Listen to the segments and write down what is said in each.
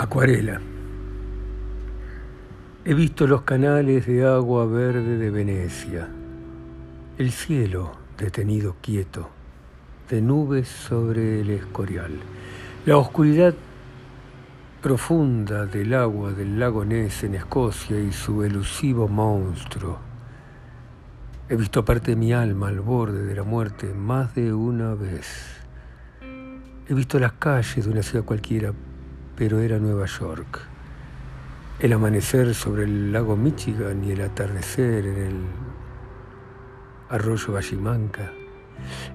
Acuarela. He visto los canales de agua verde de Venecia, el cielo detenido quieto, de nubes sobre el escorial, la oscuridad profunda del agua del lago Ness en Escocia y su elusivo monstruo. He visto parte de mi alma al borde de la muerte más de una vez. He visto las calles de una ciudad cualquiera pero era Nueva York. El amanecer sobre el lago Michigan y el atardecer en el arroyo Vallimanca.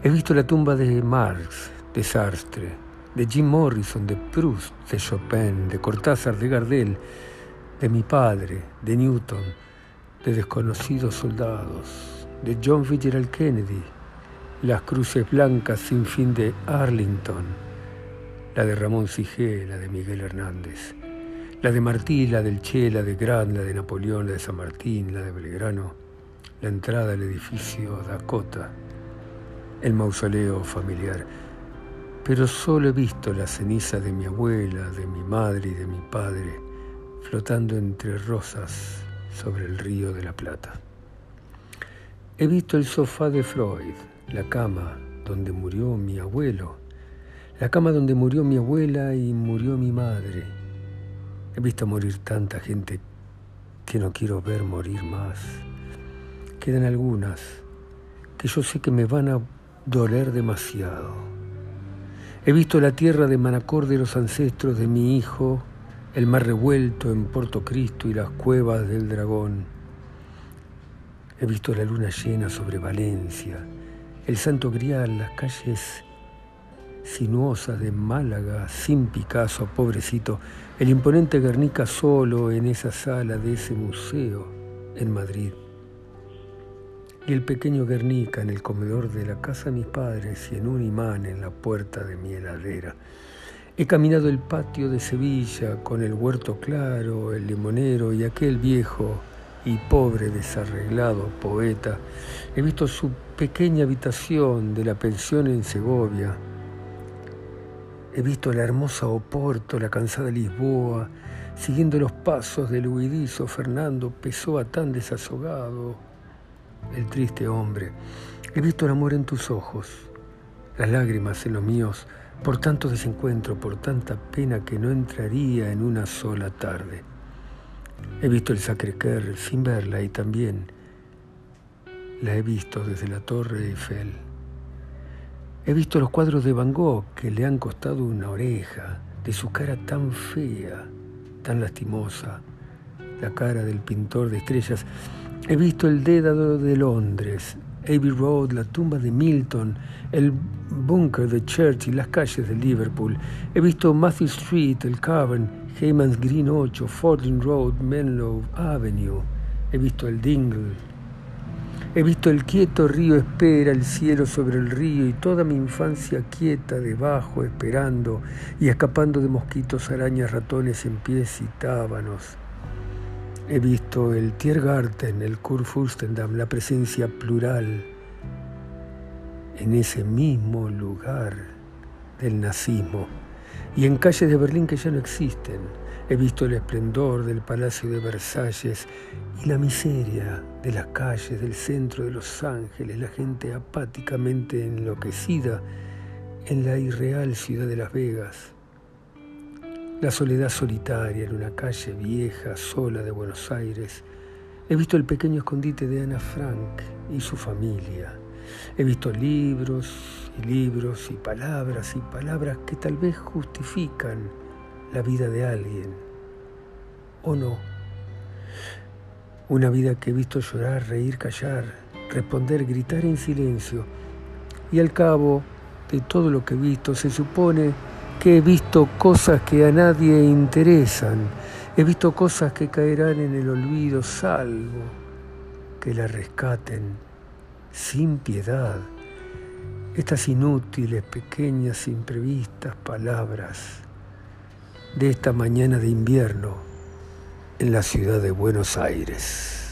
He visto la tumba de Marx, de Sartre, de Jim Morrison, de Proust, de Chopin, de Cortázar, de Gardel, de mi padre, de Newton, de desconocidos soldados, de John Fitzgerald Kennedy, las cruces blancas sin fin de Arlington la de Ramón Sigé, la de Miguel Hernández, la de Martí, la del Che, la de Gran, la de Napoleón, la de San Martín, la de Belgrano, la entrada al edificio Dakota, el mausoleo familiar. Pero solo he visto la ceniza de mi abuela, de mi madre y de mi padre flotando entre rosas sobre el río de la Plata. He visto el sofá de Floyd, la cama donde murió mi abuelo, la cama donde murió mi abuela y murió mi madre. He visto morir tanta gente que no quiero ver morir más. Quedan algunas que yo sé que me van a doler demasiado. He visto la tierra de Manacor de los ancestros de mi hijo, el mar revuelto en Puerto Cristo y las cuevas del dragón. He visto la luna llena sobre Valencia, el Santo Grial, las calles sinuosa de Málaga, sin Picasso, pobrecito, el imponente Guernica solo en esa sala de ese museo en Madrid. Y el pequeño Guernica en el comedor de la casa de mis padres y en un imán en la puerta de mi heladera. He caminado el patio de Sevilla con el huerto claro, el limonero y aquel viejo y pobre desarreglado poeta. He visto su pequeña habitación de la pensión en Segovia, He visto la hermosa Oporto, la cansada Lisboa, siguiendo los pasos del huidizo Fernando Pessoa tan desazogado, el triste hombre. He visto el amor en tus ojos, las lágrimas en los míos, por tanto desencuentro, por tanta pena que no entraría en una sola tarde. He visto el Sacré-Cœur sin verla y también la he visto desde la Torre Eiffel. He visto los cuadros de Van Gogh que le han costado una oreja, de su cara tan fea, tan lastimosa, la cara del pintor de estrellas. He visto el Dédalo de Londres, Abbey Road, la tumba de Milton, el búnker de Churchill, las calles de Liverpool. He visto Matthew Street, el Cavern, Heyman's Green 8, Fording Road, Menlo Avenue. He visto el Dingle, He visto el quieto río espera, el cielo sobre el río y toda mi infancia quieta debajo, esperando y escapando de mosquitos, arañas, ratones en pies y tábanos. He visto el Tiergarten, el Kurfürstendamm, la presencia plural en ese mismo lugar del nazismo y en calles de Berlín que ya no existen He visto el esplendor del Palacio de Versalles y la miseria de las calles del centro de Los Ángeles, la gente apáticamente enloquecida en la irreal ciudad de Las Vegas. La soledad solitaria en una calle vieja, sola de Buenos Aires. He visto el pequeño escondite de Ana Frank y su familia. He visto libros y libros y palabras y palabras que tal vez justifican la vida de alguien, o no. Una vida que he visto llorar, reír, callar, responder, gritar en silencio. Y al cabo de todo lo que he visto, se supone que he visto cosas que a nadie interesan. He visto cosas que caerán en el olvido, salvo que la rescaten sin piedad. Estas inútiles, pequeñas, imprevistas palabras de esta mañana de invierno en la ciudad de Buenos Aires.